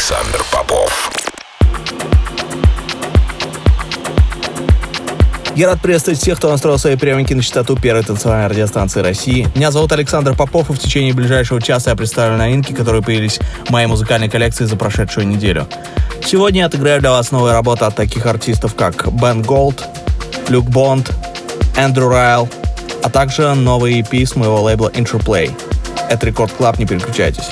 Александр Попов. Я рад приветствовать всех, кто настроил свои приемники на частоту первой танцевальной радиостанции России. Меня зовут Александр Попов, и в течение ближайшего часа я представлю новинки, которые появились в моей музыкальной коллекции за прошедшую неделю. Сегодня я отыграю для вас новые работы от таких артистов, как Бен Голд, Люк Бонд, Эндрю Райл, а также новые EP с моего лейбла Interplay. Это Рекорд Клаб, не переключайтесь.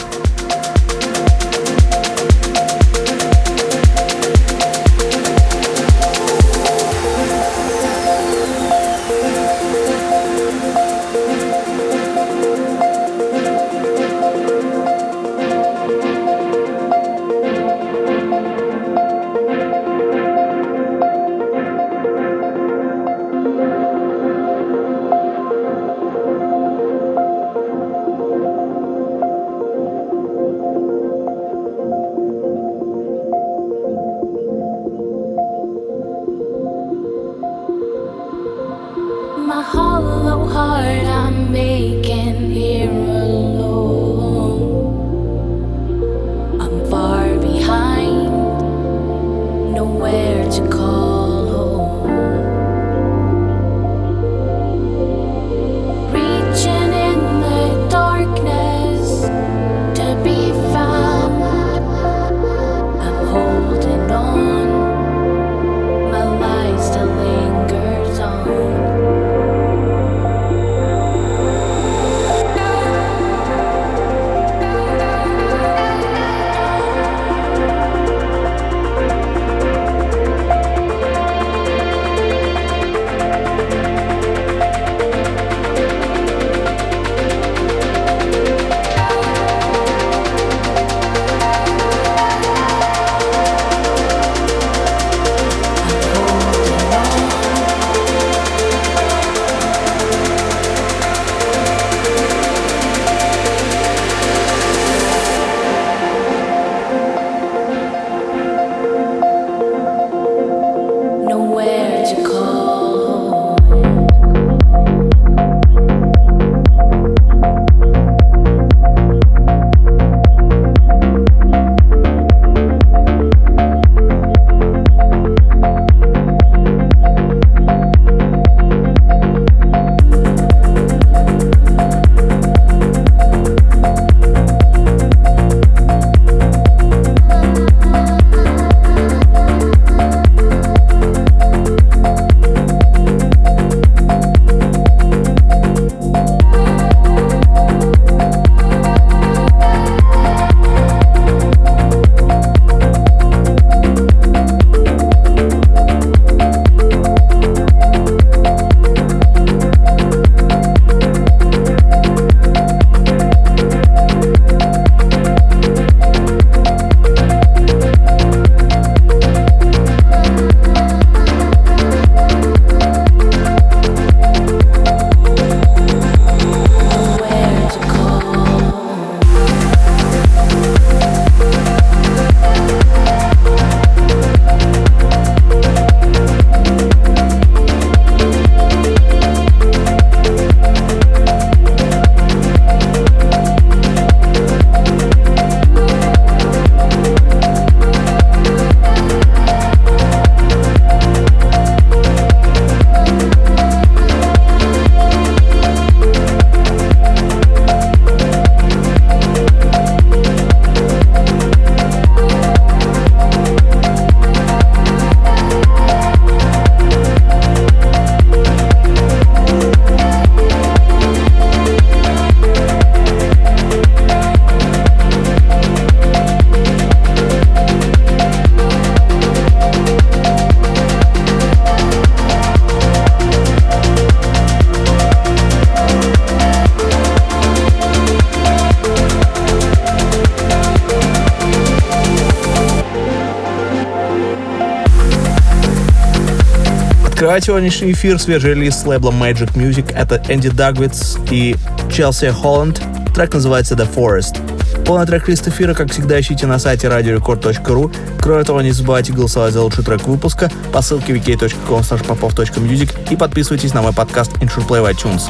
Сегодняшний эфир свежий релиз с лейблом Magic Music. Это Энди Дагвитс и Челси Холланд. Трек называется The Forest. Полный трек-лист эфира, как всегда, ищите на сайте radiorecord.ru. Кроме того, не забывайте голосовать за лучший трек выпуска по ссылке wiki.com popov.music и подписывайтесь на мой подкаст Intro Play в iTunes.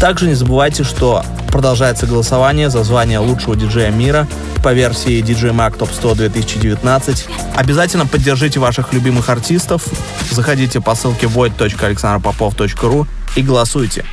Также не забывайте, что Продолжается голосование за звание лучшего диджея мира по версии DJ Mag Top 100 2019. Обязательно поддержите ваших любимых артистов. Заходите по ссылке void.alexanderpopov.ru и голосуйте.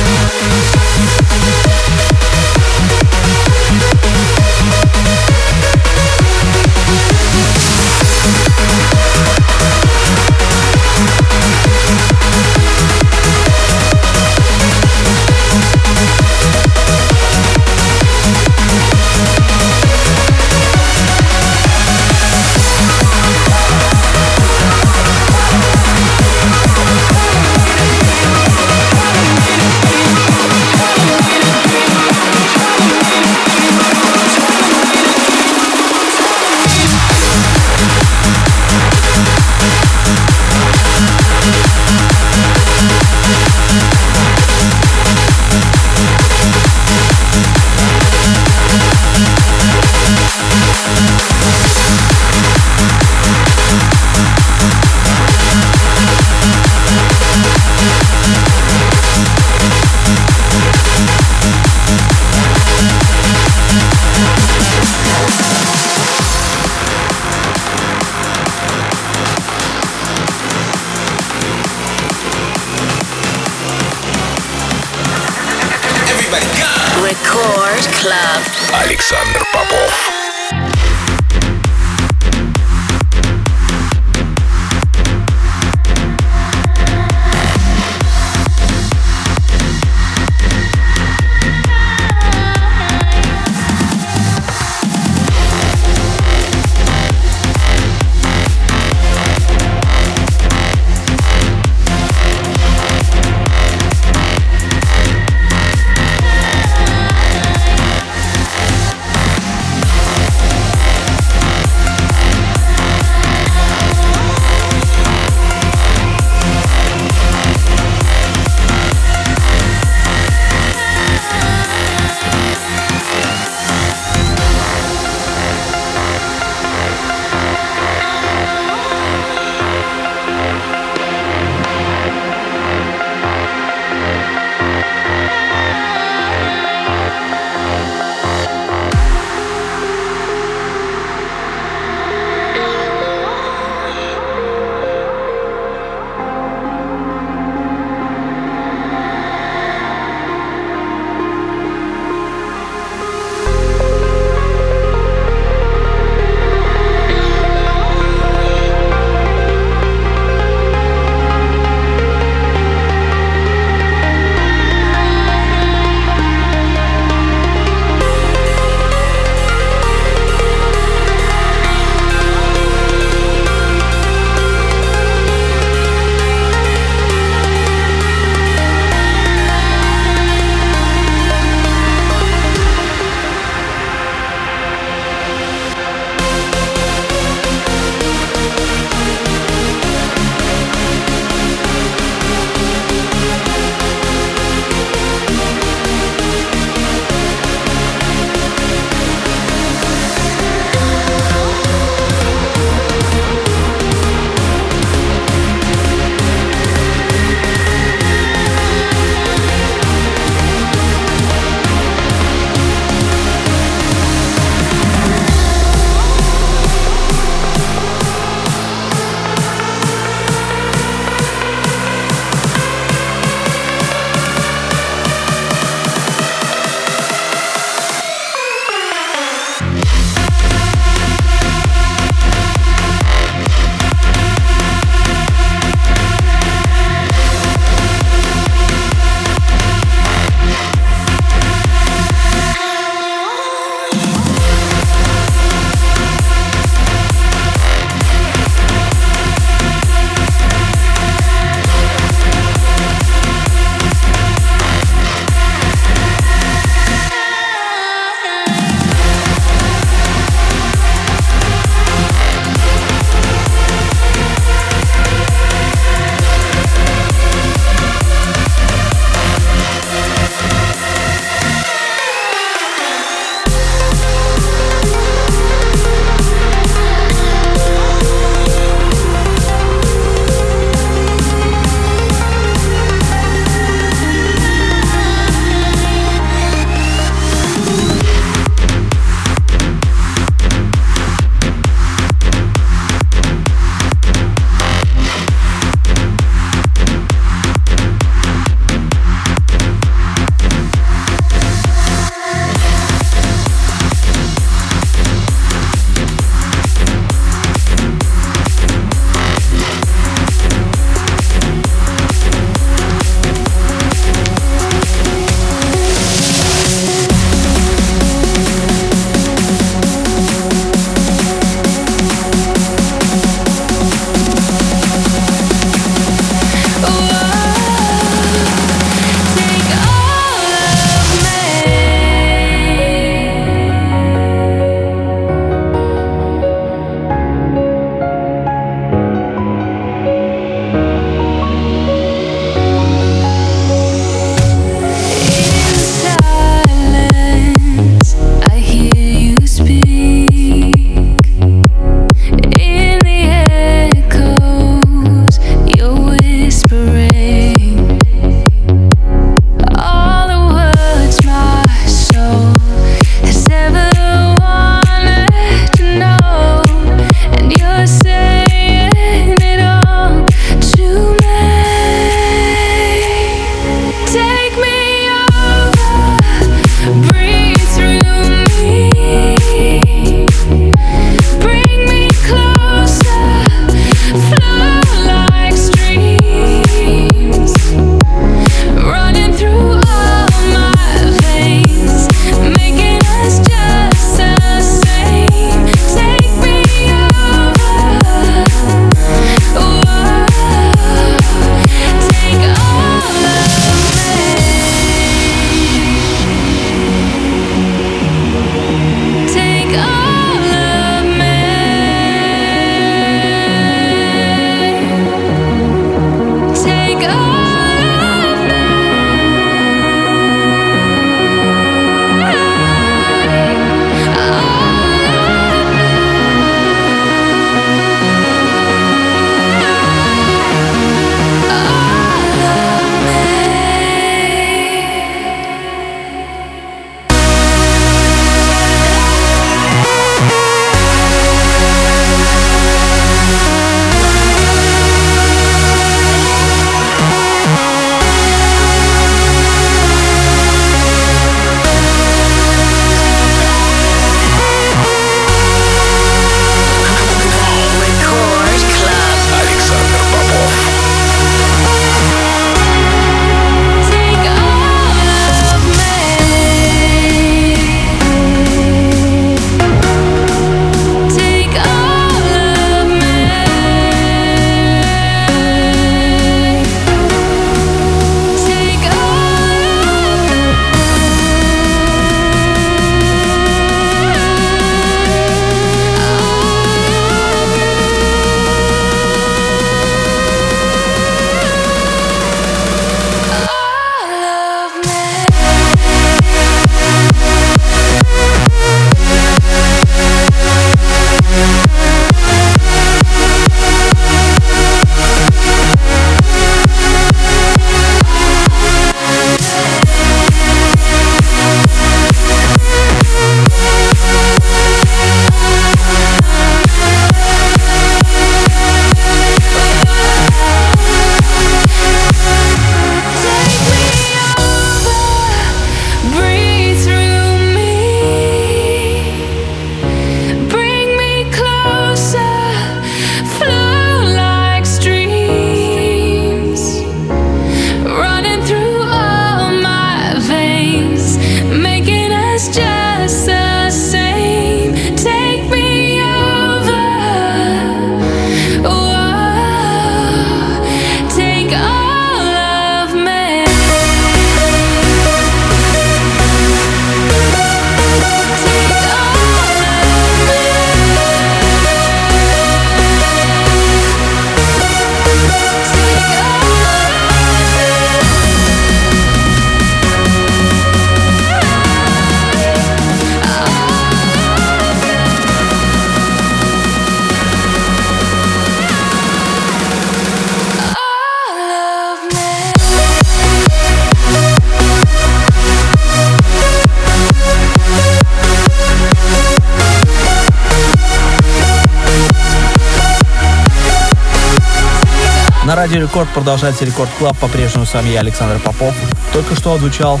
Радио Рекорд продолжается Record Club. По-прежнему с вами я, Александр Попов. Только что отзвучал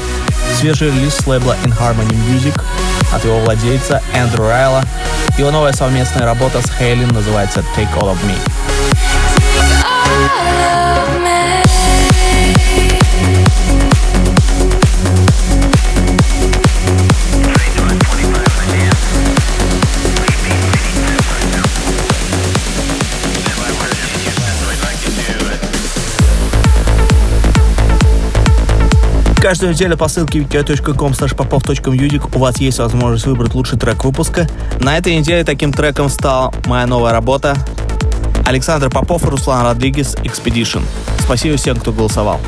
свежий релиз с лейбла In Harmony Music от его владельца Andrew Rayel. Его новая совместная работа с HALIENE называется Take All of Me. Каждую неделю по ссылке wiki.com popov.music у вас есть возможность выбрать лучший трек выпуска. На этой неделе таким треком стала моя новая работа Александр Попов и Руслан Родригес Expedition. Спасибо всем, кто голосовал.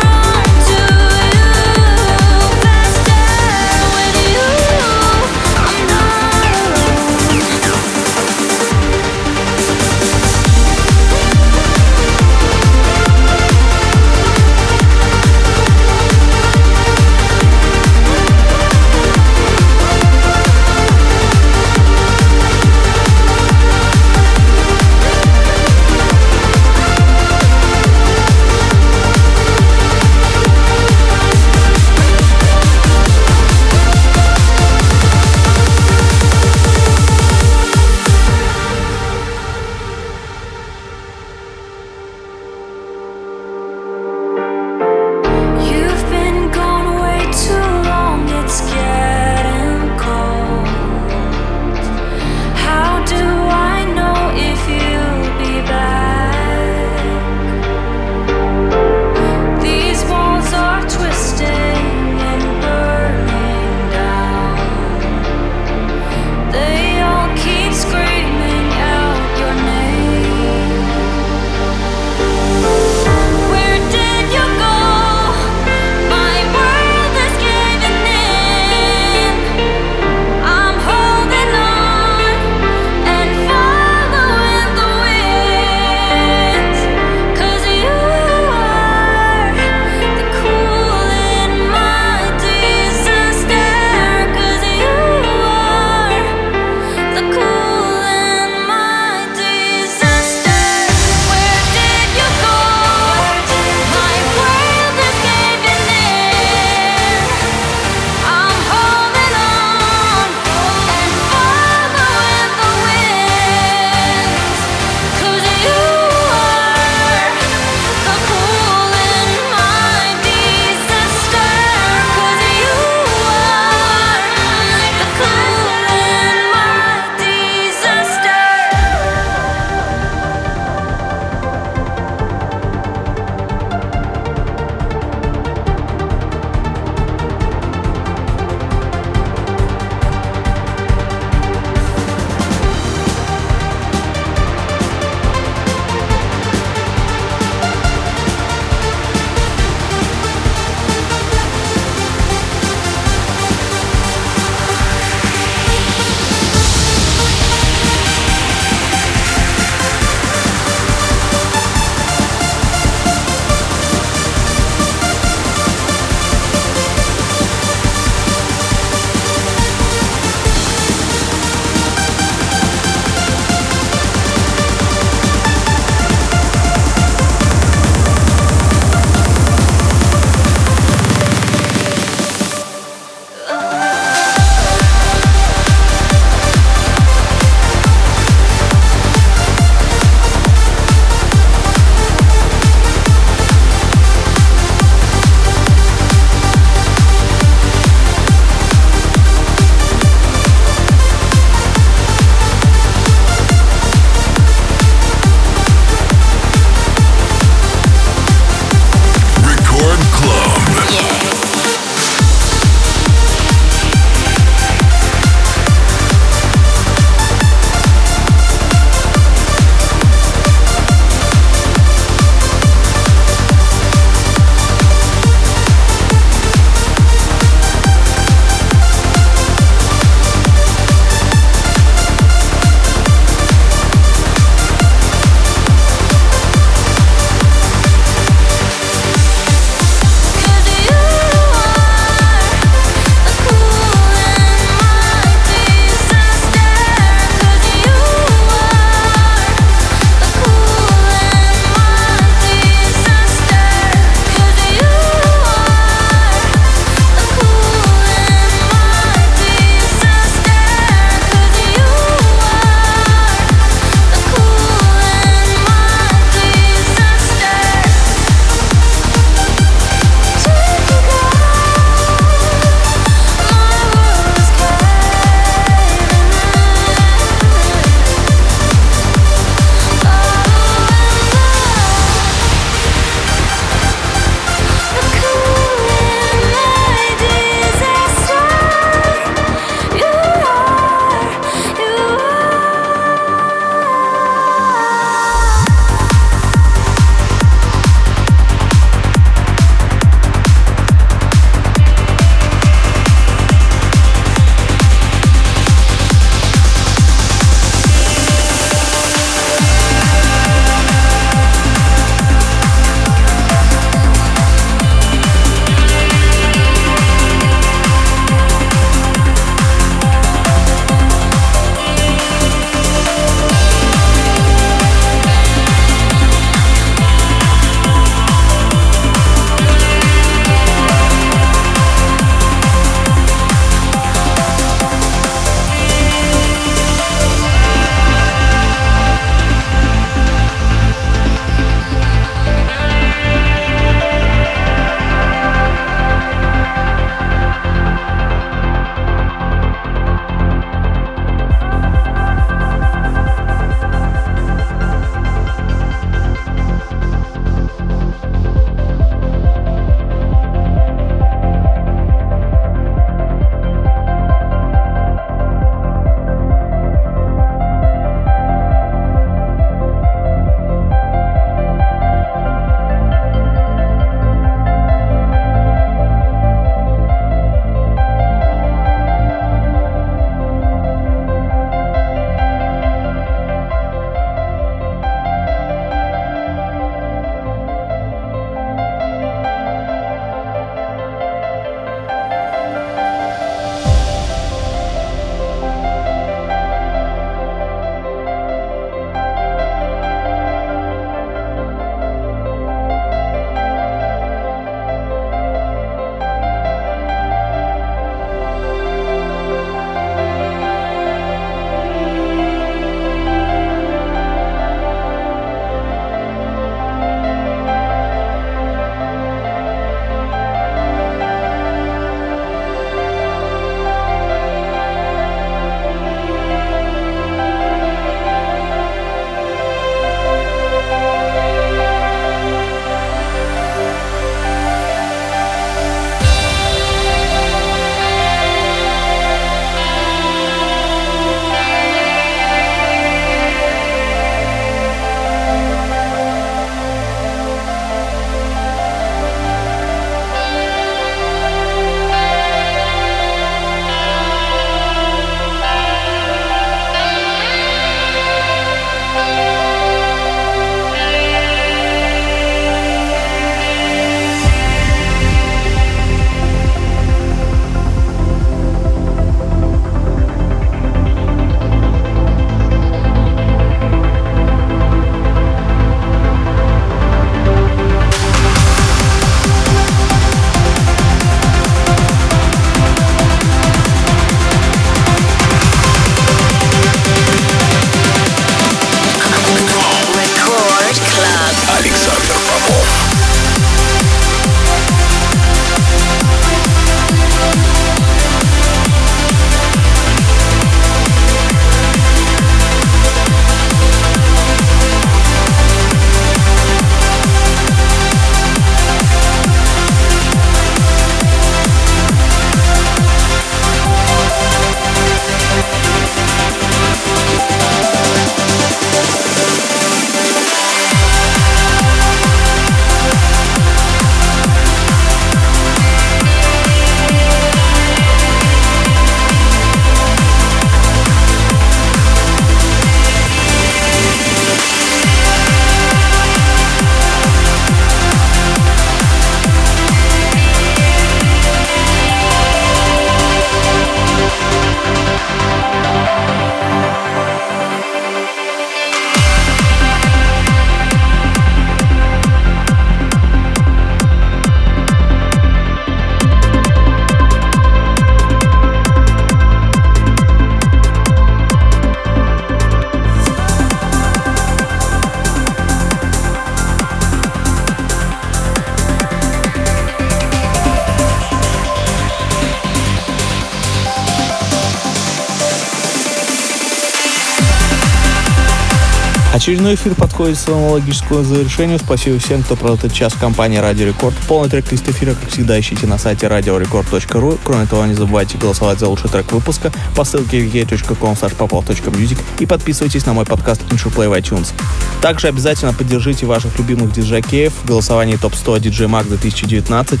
Очередной эфир подходит к своему логическому завершению. Спасибо всем, кто провел этот час в компании Радио Рекорд. Полный трек-лист эфира, как всегда, ищите на сайте radiorecord.ru. Кроме того, не забывайте голосовать за лучший трек выпуска по ссылке popov.music и подписывайтесь на мой подкаст InShorePlay в iTunes. Также обязательно поддержите ваших любимых диджакеев в голосовании топ-100 DJ Mag 2019.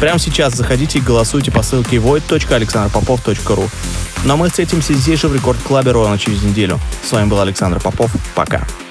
Прямо сейчас заходите и голосуйте по ссылке void.alexanderpopov.ru. Ну а мы встретимся здесь же в Рекорд Клабе ровно через неделю. С вами был Александр Попов. Пока.